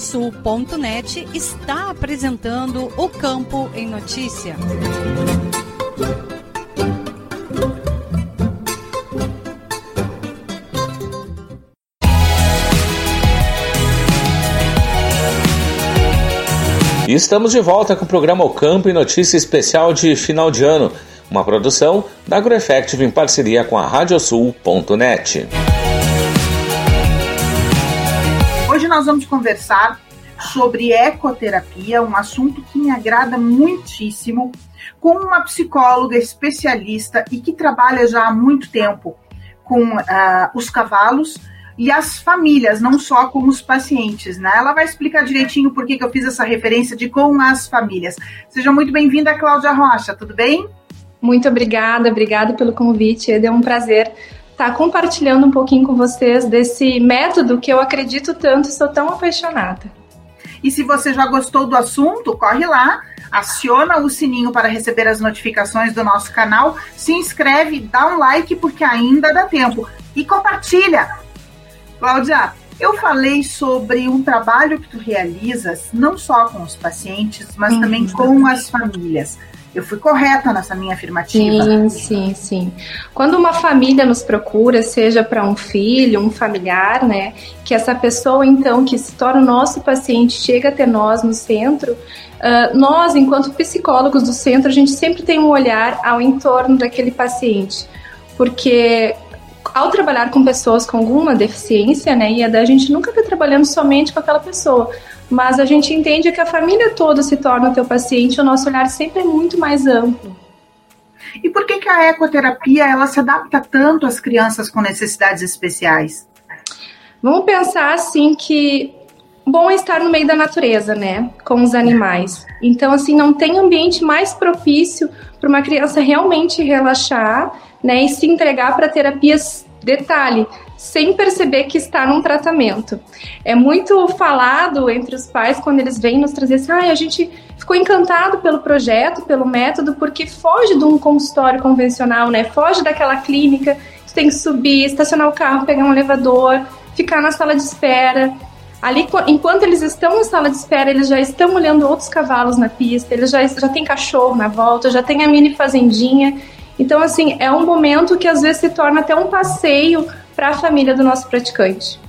Radiosul.net está apresentando o Campo em Notícia. E estamos de volta com o programa O Campo em Notícia especial de final de ano, uma produção da AgroEffective em parceria com a Radiosul.net. nós vamos conversar sobre ecoterapia, um assunto que me agrada muitíssimo, com uma psicóloga especialista e que trabalha já há muito tempo com uh, os cavalos e as famílias, não só com os pacientes, né? Ela vai explicar direitinho por que, eu fiz essa referência de com as famílias. Seja muito bem-vinda, Cláudia Rocha, tudo bem? Muito obrigada, obrigada pelo convite, é um prazer estar tá compartilhando um pouquinho com vocês desse método que eu acredito tanto e sou tão apaixonada. E se você já gostou do assunto, corre lá, aciona o sininho para receber as notificações do nosso canal, se inscreve, dá um like porque ainda dá tempo e compartilha. Cláudia, eu falei sobre um trabalho que tu realizas não só com os pacientes, mas uhum. também com as famílias. Eu fui correta nessa minha afirmativa. Sim, sim, sim. Quando uma família nos procura, seja para um filho, um familiar, né, que essa pessoa então que se torna o nosso paciente chega até nós no centro, uh, nós, enquanto psicólogos do centro, a gente sempre tem um olhar ao entorno daquele paciente, porque ao trabalhar com pessoas com alguma deficiência, né, e a gente nunca está trabalhando somente com aquela pessoa, mas a gente entende que a família toda se torna o teu paciente, o nosso olhar sempre é muito mais amplo. E por que, que a ecoterapia ela se adapta tanto às crianças com necessidades especiais? Vamos pensar assim que bom é estar no meio da natureza, né, com os animais. Então assim não tem ambiente mais propício para uma criança realmente relaxar, né, e se entregar para terapias detalhe, sem perceber que está num tratamento. É muito falado entre os pais quando eles vêm nos trazer assim, ah, a gente ficou encantado pelo projeto, pelo método, porque foge de um consultório convencional, né? Foge daquela clínica, você tem que subir, estacionar o carro, pegar um elevador, ficar na sala de espera. Ali, enquanto eles estão na sala de espera, eles já estão olhando outros cavalos na pista, eles já, já tem cachorro na volta, já tem a mini fazendinha. Então, assim, é um momento que às vezes se torna até um passeio para a família do nosso praticante.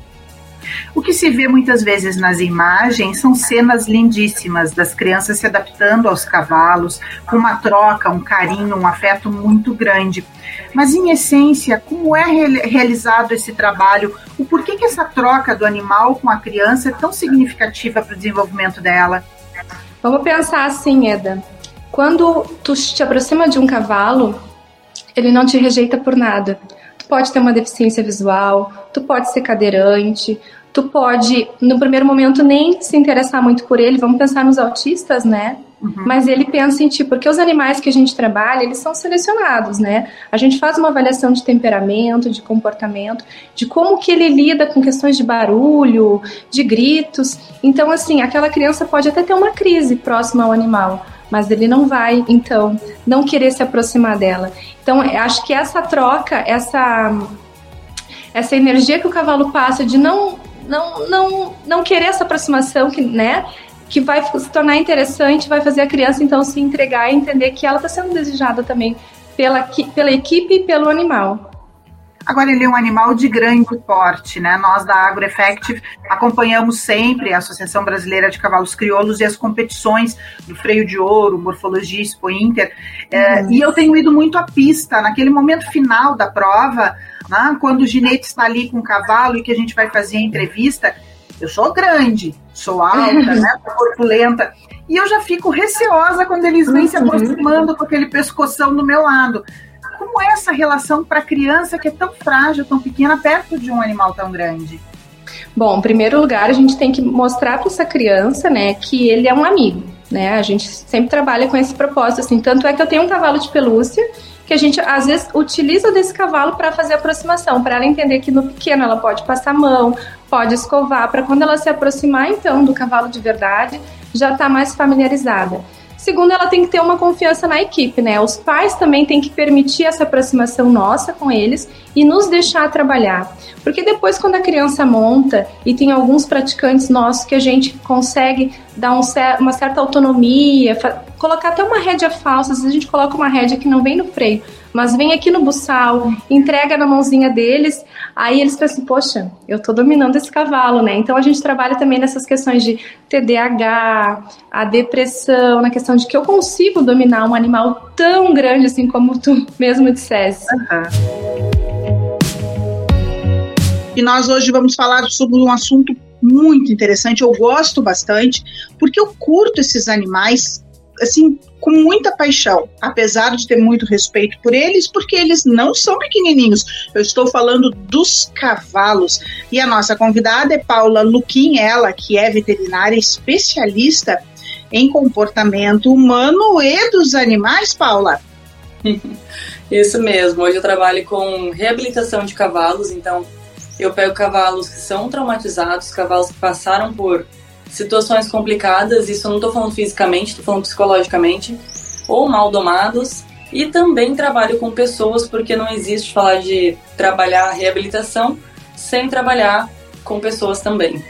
O que se vê muitas vezes nas imagens são cenas lindíssimas das crianças se adaptando aos cavalos, com uma troca, um carinho, um afeto muito grande. Mas, em essência, como é realizado esse trabalho? O porquê que essa troca do animal com a criança é tão significativa para o desenvolvimento dela? Vamos pensar assim, Eda. Quando tu te aproxima de um cavalo, ele não te rejeita por nada. Pode ter uma deficiência visual, tu pode ser cadeirante, tu pode, no primeiro momento, nem se interessar muito por ele. Vamos pensar nos autistas, né? Uhum. Mas ele pensa em ti, porque os animais que a gente trabalha, eles são selecionados, né? A gente faz uma avaliação de temperamento, de comportamento, de como que ele lida com questões de barulho, de gritos. Então, assim, aquela criança pode até ter uma crise próxima ao animal, mas ele não vai, então, não querer se aproximar dela. Então, acho que essa troca, essa essa energia que o cavalo passa de não não, não, não querer essa aproximação, que, né? Que vai se tornar interessante, vai fazer a criança então se entregar e entender que ela está sendo desejada também pela, pela equipe e pelo animal. Agora ele é um animal de grande porte, né? Nós da AgroEffective acompanhamos sempre a Associação Brasileira de Cavalos Crioulos e as competições do freio de ouro, morfologia Expo Inter. É, uhum. e eu tenho ido muito à pista. Naquele momento final da prova, né, quando o ginete está ali com o cavalo e que a gente vai fazer a entrevista, eu sou grande, sou alta, né, corpulenta, e eu já fico receosa quando eles vêm se uhum. aproximando com aquele pescoção do meu lado. Como é essa relação para a criança que é tão frágil, tão pequena, perto de um animal tão grande? Bom, em primeiro lugar, a gente tem que mostrar para essa criança, né, que ele é um amigo, né? A gente sempre trabalha com esse propósito, assim. Tanto é que eu tenho um cavalo de pelúcia que a gente às vezes utiliza desse cavalo para fazer aproximação, para ela entender que no pequeno ela pode passar a mão, pode escovar, para quando ela se aproximar então do cavalo de verdade, já está mais familiarizada. Segundo, ela tem que ter uma confiança na equipe, né? Os pais também têm que permitir essa aproximação nossa com eles e nos deixar trabalhar. Porque depois, quando a criança monta, e tem alguns praticantes nossos que a gente consegue dar um, uma certa autonomia, colocar até uma rédea falsa, às vezes a gente coloca uma rédea que não vem no freio, mas vem aqui no buçal, entrega na mãozinha deles, aí eles pensam, poxa, eu tô dominando esse cavalo, né? Então a gente trabalha também nessas questões de TDAH, a depressão, na questão de que eu consigo dominar um animal tão grande assim como tu mesmo dissesse. Uhum. E nós hoje vamos falar sobre um assunto muito interessante, eu gosto bastante, porque eu curto esses animais assim com muita paixão, apesar de ter muito respeito por eles, porque eles não são pequenininhos. Eu estou falando dos cavalos. E a nossa convidada é Paula Luquim, ela que é veterinária especialista em comportamento humano e dos animais, Paula. [LAUGHS] Isso mesmo. Hoje eu trabalho com reabilitação de cavalos, então eu pego cavalos que são traumatizados, cavalos que passaram por situações complicadas, isso eu não estou falando fisicamente, estou falando psicologicamente, ou mal domados, e também trabalho com pessoas, porque não existe falar de trabalhar reabilitação sem trabalhar com pessoas também.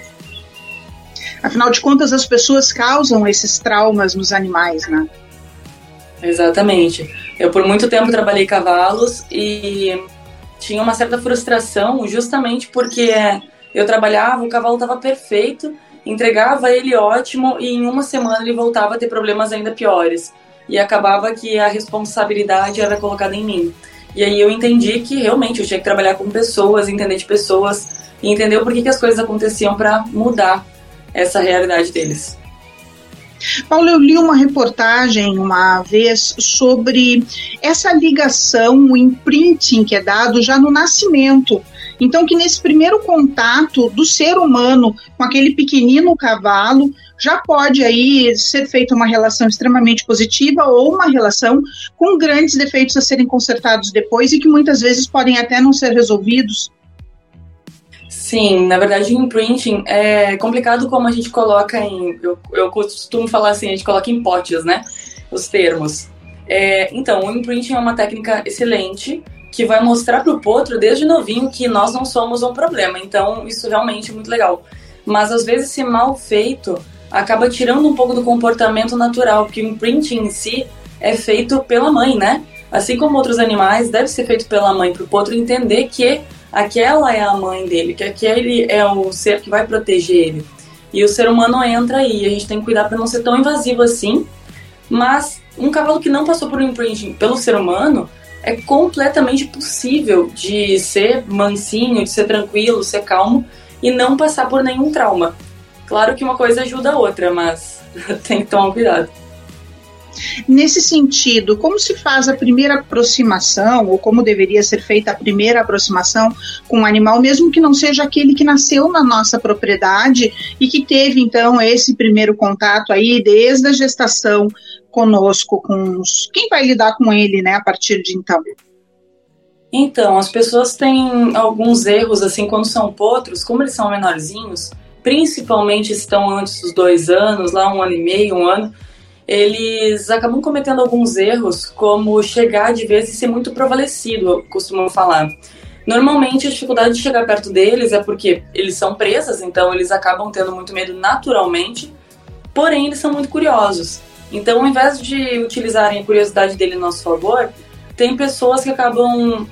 Afinal de contas, as pessoas causam esses traumas nos animais, né? Exatamente. Eu por muito tempo trabalhei cavalos e tinha uma certa frustração, justamente porque eu trabalhava, o cavalo estava perfeito, entregava ele ótimo e em uma semana ele voltava a ter problemas ainda piores. E acabava que a responsabilidade era colocada em mim. E aí eu entendi que realmente eu tinha que trabalhar com pessoas, entender de pessoas e entender o porquê que as coisas aconteciam para mudar essa realidade deles. Paulo, eu li uma reportagem uma vez sobre essa ligação, o imprinting que é dado já no nascimento. Então, que nesse primeiro contato do ser humano com aquele pequenino cavalo, já pode aí ser feita uma relação extremamente positiva ou uma relação com grandes defeitos a serem consertados depois e que muitas vezes podem até não ser resolvidos. Sim, na verdade, o imprinting é complicado como a gente coloca em. Eu, eu costumo falar assim, a gente coloca em potes, né? Os termos. É, então, o imprinting é uma técnica excelente que vai mostrar para o potro desde novinho que nós não somos um problema. Então, isso realmente é muito legal. Mas às vezes, se mal feito, acaba tirando um pouco do comportamento natural, porque o imprinting em si é feito pela mãe, né? assim como outros animais, deve ser feito pela mãe para o potro entender que aquela é a mãe dele, que aquele é o ser que vai proteger ele. E o ser humano entra aí, a gente tem que cuidar para não ser tão invasivo assim. Mas um cavalo que não passou por um imprinting pelo ser humano é completamente possível de ser mansinho, de ser tranquilo, ser calmo e não passar por nenhum trauma. Claro que uma coisa ajuda a outra, mas [LAUGHS] tem que tomar cuidado. Nesse sentido, como se faz a primeira aproximação, ou como deveria ser feita a primeira aproximação com um animal, mesmo que não seja aquele que nasceu na nossa propriedade e que teve então esse primeiro contato aí desde a gestação conosco, com os, quem vai lidar com ele, né, a partir de então? Então, as pessoas têm alguns erros, assim, quando são potros, como eles são menorzinhos, principalmente estão antes dos dois anos, lá um ano e meio, um ano, eles acabam cometendo alguns erros, como chegar de vez e ser muito prevalecido, costumam falar. Normalmente, a dificuldade de chegar perto deles é porque eles são presas, então eles acabam tendo muito medo naturalmente, porém eles são muito curiosos. Então, ao invés de utilizarem a curiosidade dele em nosso favor, tem pessoas que acabam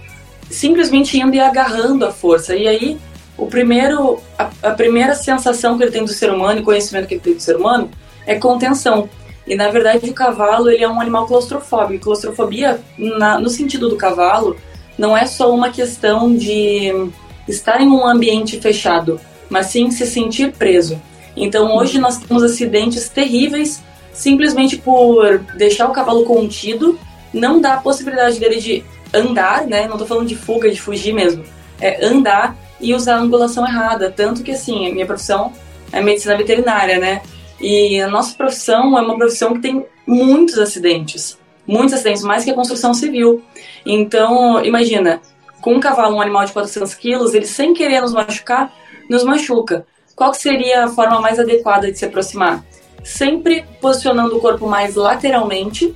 simplesmente indo e agarrando a força. E aí, o primeiro, a, a primeira sensação que ele tem do ser humano e conhecimento que ele tem do ser humano é contenção. E na verdade o cavalo ele é um animal claustrofóbico. Claustrofobia, na, no sentido do cavalo, não é só uma questão de estar em um ambiente fechado, mas sim se sentir preso. Então hoje nós temos acidentes terríveis simplesmente por deixar o cavalo contido, não dá a possibilidade dele de andar, né? Não estou falando de fuga, de fugir mesmo. É andar e usar a angulação errada. Tanto que, assim, a minha profissão é medicina veterinária, né? E a nossa profissão é uma profissão que tem muitos acidentes. Muitos acidentes, mais que a construção civil. Então, imagina, com um cavalo, um animal de 400 quilos, ele sem querer nos machucar, nos machuca. Qual seria a forma mais adequada de se aproximar? Sempre posicionando o corpo mais lateralmente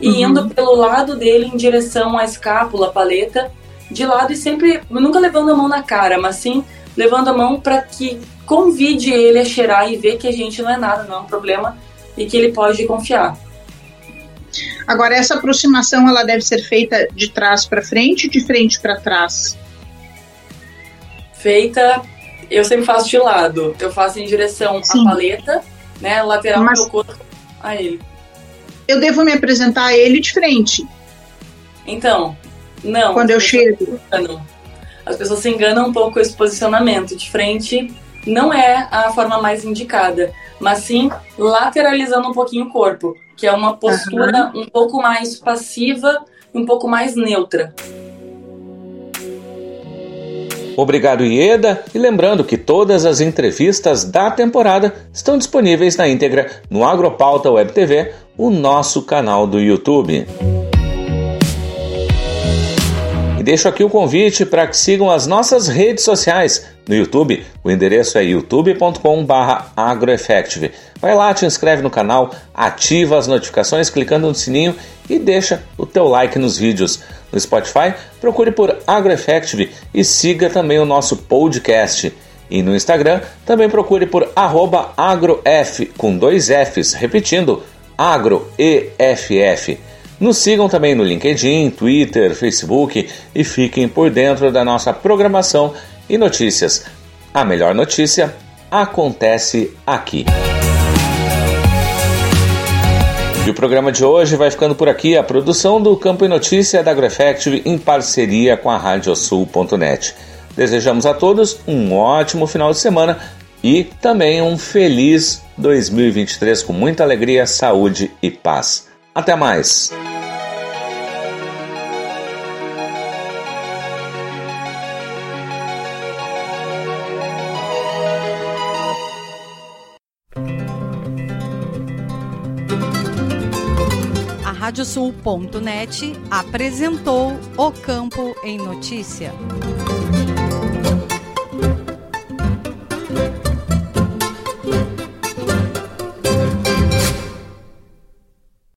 e uhum. indo pelo lado dele em direção à escápula, paleta, de lado e sempre, nunca levando a mão na cara, mas sim levando a mão para que convide ele a cheirar e ver que a gente não é nada, não é um problema e que ele pode confiar. Agora essa aproximação ela deve ser feita de trás para frente, de frente para trás. Feita, eu sempre faço de lado. Eu faço em direção Sim. à paleta, né, lateral Mas... do corpo a ele. Eu devo me apresentar a ele de frente. Então, não. Quando eu chego. As pessoas se enganam um pouco com esse posicionamento. De frente não é a forma mais indicada, mas sim lateralizando um pouquinho o corpo, que é uma postura uhum. um pouco mais passiva, um pouco mais neutra. Obrigado, Ieda, e lembrando que todas as entrevistas da temporada estão disponíveis na íntegra no Agropauta Web TV, o nosso canal do YouTube deixo aqui o convite para que sigam as nossas redes sociais. No YouTube, o endereço é youtube.com/agroeffective. Vai lá, te inscreve no canal, ativa as notificações clicando no sininho e deixa o teu like nos vídeos. No Spotify, procure por AgroEffective e siga também o nosso podcast. E no Instagram, também procure por agroef com dois Fs, repetindo, agroeff. Nos sigam também no LinkedIn, Twitter, Facebook e fiquem por dentro da nossa programação e notícias. A melhor notícia acontece aqui. E o programa de hoje vai ficando por aqui. A produção do Campo e Notícia da AgroEffective em parceria com a Radiosul.net. Desejamos a todos um ótimo final de semana e também um feliz 2023 com muita alegria, saúde e paz. Até mais! Radiosul.net apresentou O Campo em Notícia.